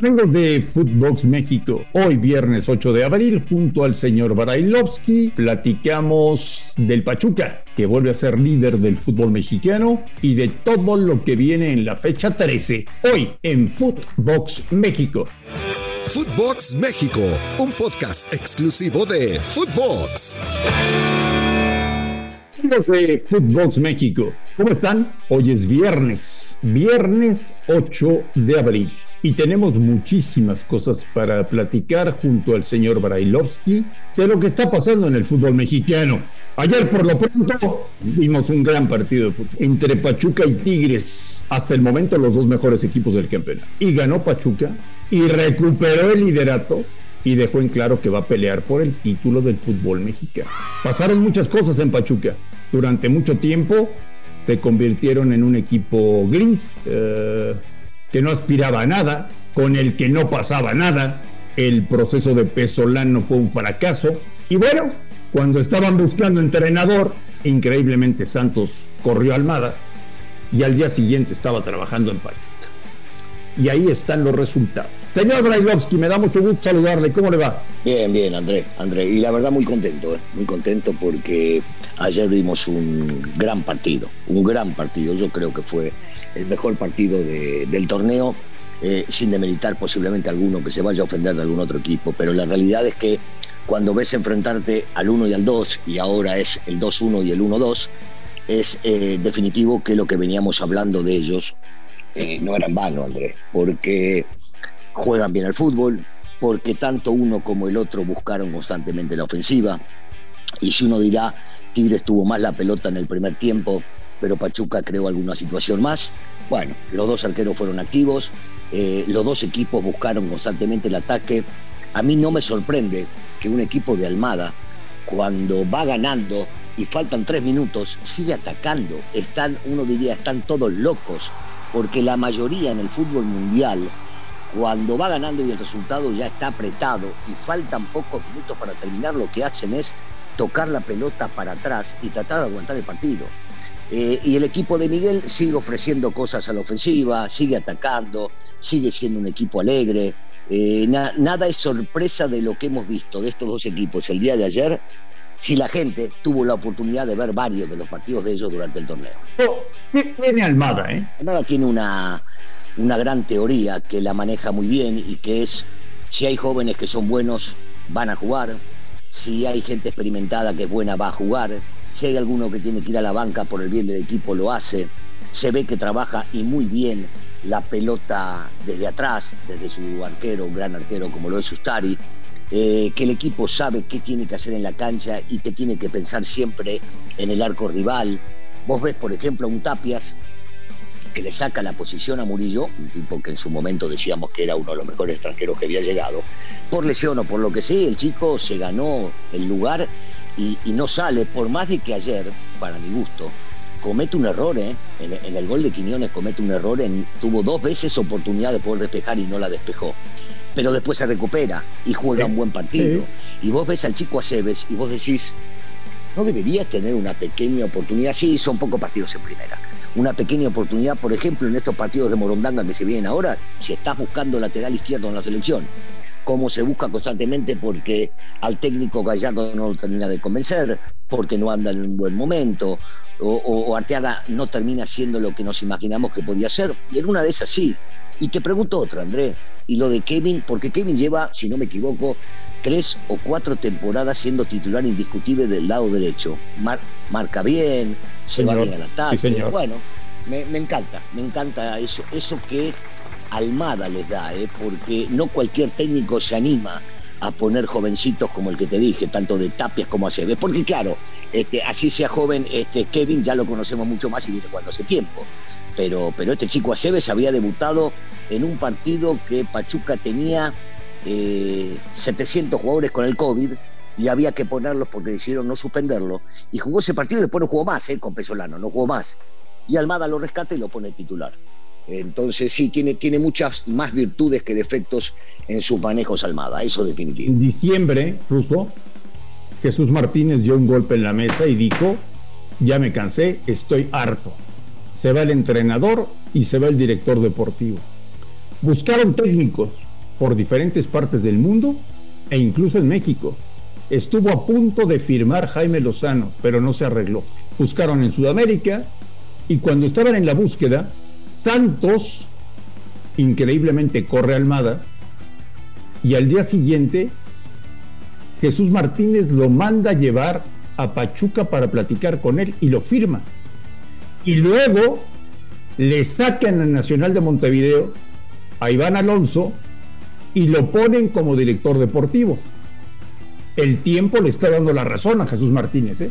Vengo de Footbox México. Hoy, viernes 8 de abril, junto al señor Barailovsky, platicamos del Pachuca, que vuelve a ser líder del fútbol mexicano, y de todo lo que viene en la fecha 13. Hoy, en Footbox México. Footbox México, un podcast exclusivo de Footbox. Amigos de Footbox México, ¿cómo están? Hoy es viernes, viernes 8 de abril y tenemos muchísimas cosas para platicar junto al señor Brailovsky de lo que está pasando en el fútbol mexicano. Ayer por lo pronto vimos un gran partido de fútbol entre Pachuca y Tigres, hasta el momento los dos mejores equipos del campeonato. Y ganó Pachuca y recuperó el liderato y dejó en claro que va a pelear por el título del fútbol mexicano. Pasaron muchas cosas en Pachuca. Durante mucho tiempo se convirtieron en un equipo gris. Eh, que no aspiraba a nada, con el que no pasaba nada. El proceso de Pesolano fue un fracaso. Y bueno, cuando estaban buscando entrenador, increíblemente Santos corrió a Almada y al día siguiente estaba trabajando en Pachuca. Y ahí están los resultados. Señor Brailovsky, me da mucho gusto saludarle. ¿Cómo le va? Bien, bien, André. André, y la verdad muy contento, ¿eh? muy contento porque ayer vimos un gran partido, un gran partido. Yo creo que fue el mejor partido del torneo, eh, sin demeritar posiblemente alguno que se vaya a ofender de algún otro equipo, pero la realidad es que cuando ves enfrentarte al 1 y al 2, y ahora es el 2-1 y el 1-2, es eh, definitivo que lo que veníamos hablando de ellos no era en vano, Andrés, porque juegan bien al fútbol, porque tanto uno como el otro buscaron constantemente la ofensiva, y si uno dirá, Tigres tuvo más la pelota en el primer tiempo, pero Pachuca creó alguna situación más. Bueno, los dos arqueros fueron activos, eh, los dos equipos buscaron constantemente el ataque. A mí no me sorprende que un equipo de Almada, cuando va ganando y faltan tres minutos, sigue atacando. Están, uno diría, están todos locos, porque la mayoría en el fútbol mundial, cuando va ganando y el resultado ya está apretado y faltan pocos minutos para terminar, lo que hacen es tocar la pelota para atrás y tratar de aguantar el partido. Eh, y el equipo de Miguel sigue ofreciendo cosas a la ofensiva, sigue atacando, sigue siendo un equipo alegre. Eh, nada es sorpresa de lo que hemos visto de estos dos equipos el día de ayer, si la gente tuvo la oportunidad de ver varios de los partidos de ellos durante el torneo. ¿Qué tiene Almada? Eh? Almada tiene una, una gran teoría que la maneja muy bien y que es, si hay jóvenes que son buenos, van a jugar, si hay gente experimentada que es buena, va a jugar si hay alguno que tiene que ir a la banca por el bien del equipo, lo hace. Se ve que trabaja y muy bien la pelota desde atrás, desde su arquero, un gran arquero como lo es Ustari. Eh, que el equipo sabe qué tiene que hacer en la cancha y que tiene que pensar siempre en el arco rival. Vos ves, por ejemplo, un Tapias que le saca la posición a Murillo, un tipo que en su momento decíamos que era uno de los mejores extranjeros que había llegado, por lesión o por lo que sea, el chico se ganó el lugar y, no sale, por más de que ayer, para mi gusto, comete un error, ¿eh? en, el gol de Quiñones comete un error, en, tuvo dos veces oportunidad de poder despejar y no la despejó. Pero después se recupera y juega un buen partido. Y vos ves al chico Aceves y vos decís, ¿no deberías tener una pequeña oportunidad? Sí, son pocos partidos en primera. Una pequeña oportunidad, por ejemplo, en estos partidos de Morondanga que se vienen ahora, si estás buscando lateral izquierdo en la selección cómo se busca constantemente porque al técnico Gallardo no lo termina de convencer, porque no anda en un buen momento, o, Arteaga no termina siendo lo que nos imaginamos que podía ser, y en una de esas sí. Y te pregunto otra, André, y lo de Kevin, porque Kevin lleva, si no me equivoco, tres o cuatro temporadas siendo titular indiscutible del lado derecho. marca bien, se va bien al ataque. bueno, me, me, encanta, me encanta eso, eso que Almada les da, ¿eh? porque no cualquier técnico se anima a poner jovencitos como el que te dije, tanto de Tapias como Aceves, porque claro, este, así sea joven, este, Kevin ya lo conocemos mucho más y viene cuando hace tiempo. Pero, pero este chico Aceves había debutado en un partido que Pachuca tenía 700 eh, jugadores con el COVID y había que ponerlos porque decidieron no suspenderlo. Y jugó ese partido y después no jugó más ¿eh? con Pesolano, no jugó más. Y Almada lo rescata y lo pone titular. Entonces sí, tiene, tiene muchas más virtudes que defectos en sus manejos Almada, eso definitivo. En diciembre, Ruso, Jesús Martínez dio un golpe en la mesa y dijo, ya me cansé, estoy harto. Se va el entrenador y se va el director deportivo. Buscaron técnicos por diferentes partes del mundo e incluso en México. Estuvo a punto de firmar Jaime Lozano, pero no se arregló. Buscaron en Sudamérica y cuando estaban en la búsqueda, Santos, increíblemente, corre Almada y al día siguiente Jesús Martínez lo manda a llevar a Pachuca para platicar con él y lo firma. Y luego le sacan al Nacional de Montevideo a Iván Alonso y lo ponen como director deportivo. El tiempo le está dando la razón a Jesús Martínez. ¿eh?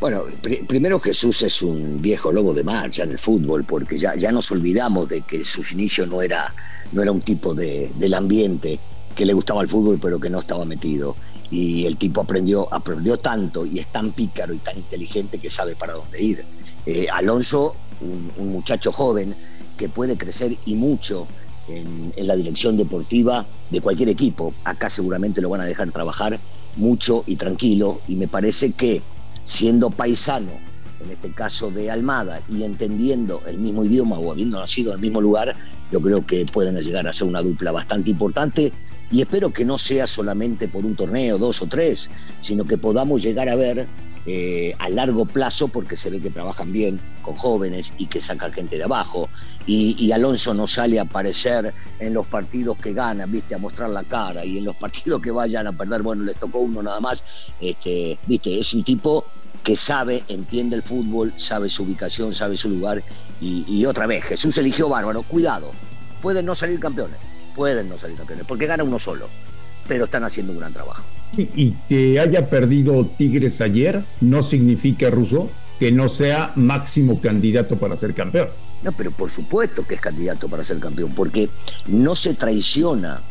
Bueno, primero Jesús es un viejo lobo de marcha en el fútbol, porque ya, ya nos olvidamos de que sus inicios no era, no era un tipo de, del ambiente que le gustaba el fútbol pero que no estaba metido. Y el tipo aprendió, aprendió tanto y es tan pícaro y tan inteligente que sabe para dónde ir. Eh, Alonso, un muchacho joven que puede crecer y mucho en, la dirección deportiva de cualquier equipo. Acá seguramente lo van a dejar trabajar mucho y tranquilo y me parece que siendo paisano, en este caso de Almada, y entendiendo el mismo idioma o habiendo nacido en el mismo lugar, yo creo que pueden llegar a ser una dupla bastante importante y espero que no sea solamente por un torneo, dos o tres, sino que podamos llegar a ver eh, a largo plazo porque se ve que trabajan bien con jóvenes y que sacan gente de abajo. Y, Alonso no sale a aparecer en los partidos que ganan, viste, a mostrar la cara y en los partidos que vayan a perder, bueno, les tocó uno nada más, este, viste, es un tipo que sabe, entiende el fútbol, sabe su ubicación, sabe su lugar y, y otra vez, Jesús eligió bárbaro, cuidado, pueden no salir campeones, pueden no salir campeones, porque gana uno solo, pero están haciendo un gran trabajo. Y que haya perdido Tigres ayer no significa, Russo, que no sea máximo candidato para ser campeón. No, pero por supuesto que es candidato para ser campeón, porque no se traiciona,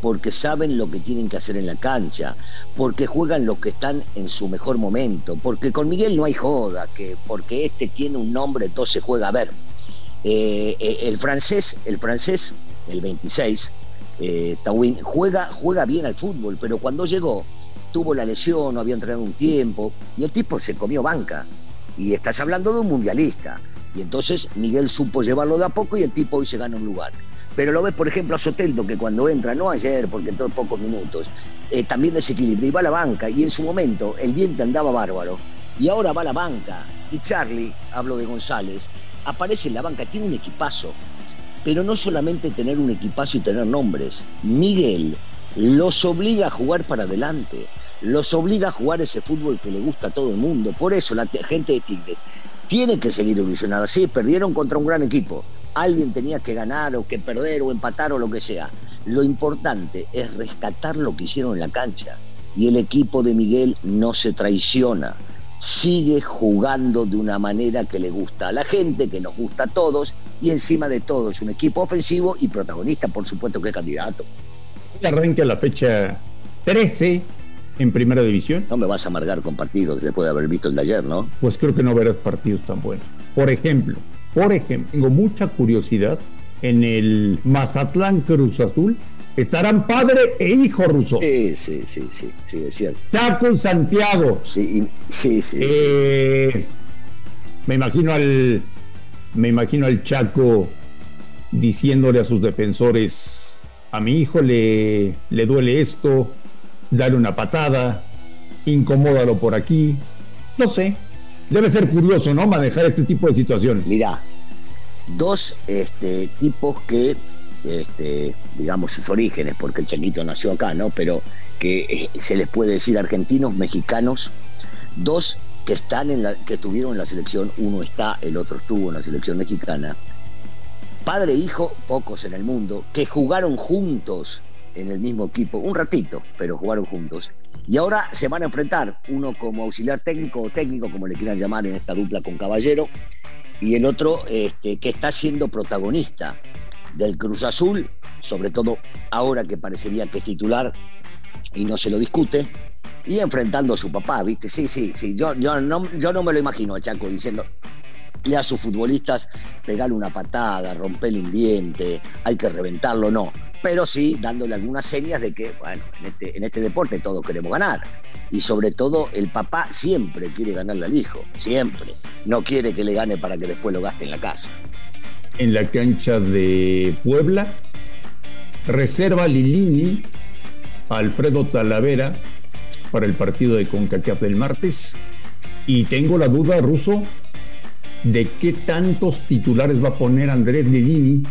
porque saben lo que tienen que hacer en la cancha, porque juegan los que están en su mejor momento, porque con Miguel no hay joda, que porque este tiene un nombre, entonces juega a ver. Eh, eh, el francés, el francés, el 26, eh, Tawin, juega, juega bien al fútbol, pero cuando llegó tuvo la lesión, no había entrenado un tiempo, y el tipo se comió banca. Y estás hablando de un mundialista. Y entonces Miguel supo llevarlo de a poco y el tipo hoy se gana un lugar. Pero lo ves, por ejemplo, a Soteldo, que cuando entra, no ayer, porque entró en pocos minutos, eh, también desequilibra y va a la banca. Y en su momento el diente andaba bárbaro. Y ahora va a la banca. Y Charlie, hablo de González, aparece en la banca, tiene un equipazo pero no solamente tener un equipazo y tener nombres. Miguel los obliga a jugar para adelante, los obliga a jugar ese fútbol que le gusta a todo el mundo. Por eso la gente de Tigres tiene que seguir ilusionada. Sí, perdieron contra un gran equipo. Alguien tenía que ganar o que perder o empatar o lo que sea. Lo importante es rescatar lo que hicieron en la cancha. Y el equipo de Miguel no se traiciona sigue jugando de una manera que le gusta a la gente, que nos gusta a todos, y encima de todo es un equipo ofensivo y protagonista, por supuesto que es candidato. Arranca la fecha 13 en primera división. No me vas a amargar con partidos después de haber visto el de ayer, ¿no? Pues creo que no verás partidos tan buenos. Por ejemplo, por ejemplo, tengo mucha curiosidad en el Mazatlán Cruz Azul estarán padre e hijo ruso. Sí, sí, sí, sí, sí, es cierto. Chaco Santiago. Sí, sí, sí. Eh, me imagino al, me imagino al Chaco diciéndole a sus defensores, a mi hijo le, le duele esto, dale una patada, incomódalo por aquí. No sé, debe ser curioso, ¿no? Manejar este tipo de situaciones. Mirá, dos este, tipos que este, digamos, sus orígenes, porque el changuito nació acá, ¿no? Pero que eh, se les puede decir argentinos, mexicanos, dos que están en la, que estuvieron en la selección, uno está, el otro estuvo en la selección mexicana. Padre e hijo, pocos en el mundo, que jugaron juntos en el mismo equipo, un ratito, pero jugaron juntos. Y ahora se van a enfrentar, uno como auxiliar técnico o técnico, como le quieran llamar en esta dupla con Caballero, y el otro este, que está siendo protagonista del Cruz Azul, sobre todo ahora que parecería que es titular y no se lo discute, y enfrentando a su papá, ¿viste? Sí, sí, sí, yo, yo, no, yo no me lo imagino Chaco diciendo a sus futbolistas pegarle una patada, romperle un diente, hay que reventarlo, no. Pero sí dándole algunas señas de que, bueno, en este, en este deporte todos queremos ganar. Y sobre todo el papá siempre quiere ganarle al hijo, siempre. No quiere que le gane para que después lo gaste en la casa en la cancha de Puebla reserva Lilini Alfredo Talavera para el partido de CONCACAF del martes. Y tengo la duda, Ruso, de qué tantos titulares va a poner Andrés Lilini.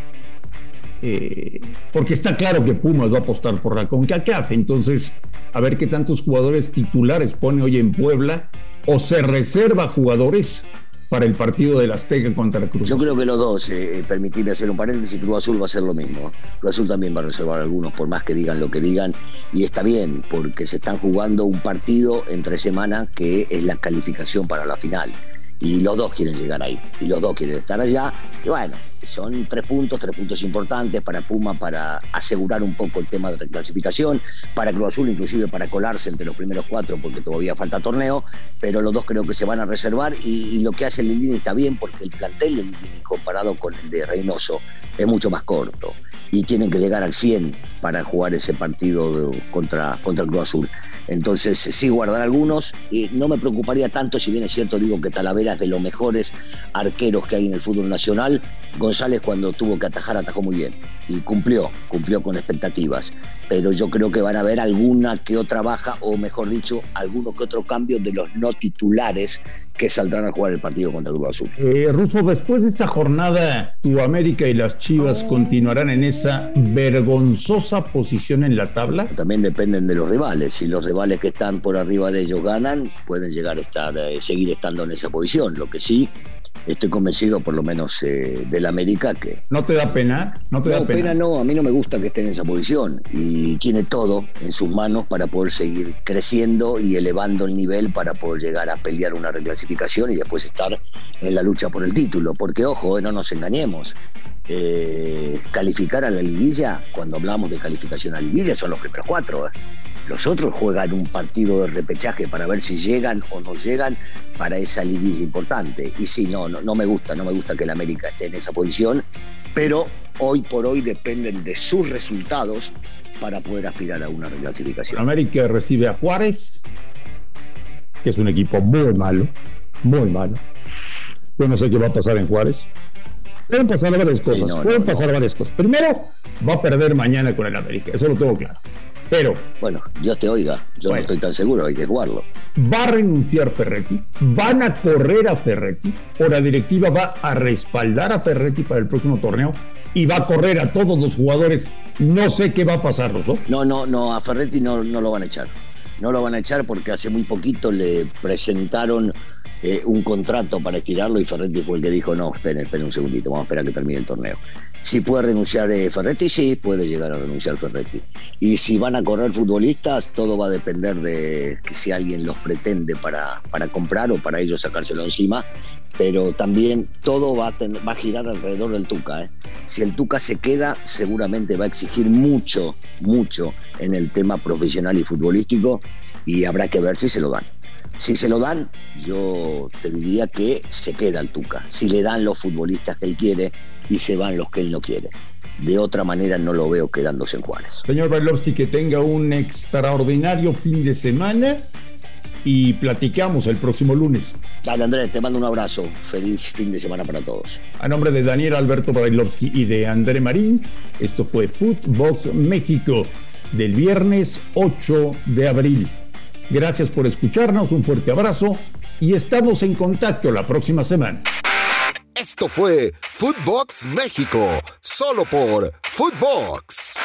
Eh, porque está claro que Pumas va a apostar por la CONCACAF. Entonces, a ver qué tantos jugadores titulares pone hoy en Puebla o se reserva jugadores para el partido del Azteca contra Cruz. Yo creo que los dos, eh, permitirme hacer un paréntesis, Cruz Azul va a hacer lo mismo. Cruz Azul también va a reservar algunos, por más que digan lo que digan, y está bien, porque se están jugando un partido entre semana que es la calificación para la final y los dos quieren llegar ahí, y los dos quieren estar allá, y bueno, son tres puntos, tres puntos importantes para Puma para asegurar un poco el tema de reclasificación, para Cruz Azul inclusive para colarse entre los primeros cuatro porque todavía falta torneo, pero los dos creo que se van a reservar y, lo que hace Lilini está bien porque el plantel del Lilini comparado con el de Reynoso es mucho más corto y tienen que llegar al 100 para jugar ese partido contra, contra Cruz Azul. Entonces, sí, guardar algunos. Y no me preocuparía tanto, si bien es cierto, digo que Talavera es de los mejores arqueros que hay en el fútbol nacional. González, cuando tuvo que atajar, atajó muy bien. Y cumplió, cumplió con expectativas. Pero yo creo que van a haber alguna que otra baja, o mejor dicho, alguno que otro cambio de los no titulares que saldrán a jugar el partido contra el Cruz Azul. Eh, Russo, después de esta jornada, tu América y las Chivas oh. continuarán en esa vergonzosa posición en la tabla. También dependen de los rivales. Si los rivales que están por arriba de ellos ganan, pueden llegar a estar, eh, seguir estando en esa posición. Lo que sí, estoy convencido, por lo menos eh, del América, que... ¿No te da pena? No te da pena. no, a mí no me gusta que esté en esa posición y tiene todo en sus manos para poder seguir creciendo y elevando el nivel para poder llegar a pelear una reclasificación y después estar en la lucha por el título, porque ojo, eh, no nos engañemos. Eh, calificar a la liguilla, cuando hablamos de calificación a la liguilla, son los primeros cuatro. Los otros juegan un partido de repechaje para ver si llegan o no llegan para esa liguilla importante. Y sí, no, no, no me gusta, no me gusta que el América esté en esa posición, pero hoy por hoy dependen de sus resultados para poder aspirar a una reclasificación. América recibe a Juárez, que es un equipo muy malo, muy malo. Yo no sé qué va a pasar en Juárez. Pueden pasar varias cosas. pueden pasar varias cosas. Primero, va a perder mañana con el América. Eso lo tengo claro. Pero. Bueno, Dios te oiga. Yo no estoy tan seguro, hay que jugarlo. Va a renunciar Ferretti. Van a correr a Ferretti. O la directiva va a respaldar a Ferretti para el próximo torneo. Y va a correr a todos los jugadores. No sé qué va a pasar, Rosso. No, no, no. A Ferretti no, no lo van a echar. No lo van a echar porque hace muy poquito le presentaron eh, un contrato para estirarlo y Ferretti fue el que dijo, no, esperen, esperen un segundito, vamos a esperar que termine el torneo. Si puede renunciar eh, Ferretti, sí, puede llegar a renunciar Ferretti. Y si van a correr futbolistas, todo va a depender de si alguien los pretende para, para comprar o para ellos sacárselo encima. Pero también todo va a, va a girar alrededor del Tuca. ¿eh? Si el Tuca se queda, seguramente va a exigir mucho, mucho en el tema profesional y futbolístico y habrá que ver si se lo dan. Si se lo dan, yo te diría que se queda el Tuca. Si le dan los futbolistas que él quiere y se van los que él no quiere. De otra manera no lo veo quedándose en Juárez. Señor Bailovsky, que tenga un extraordinario fin de semana y platicamos el próximo lunes. Dale Andrés, te mando un abrazo. Feliz fin de semana para todos. A nombre de Daniel Alberto Bailovsky y de André Marín, esto fue Footbox México del viernes 8 de abril. Gracias por escucharnos, un fuerte abrazo y estamos en contacto la próxima semana. Esto fue Footbox México, solo por Footbox.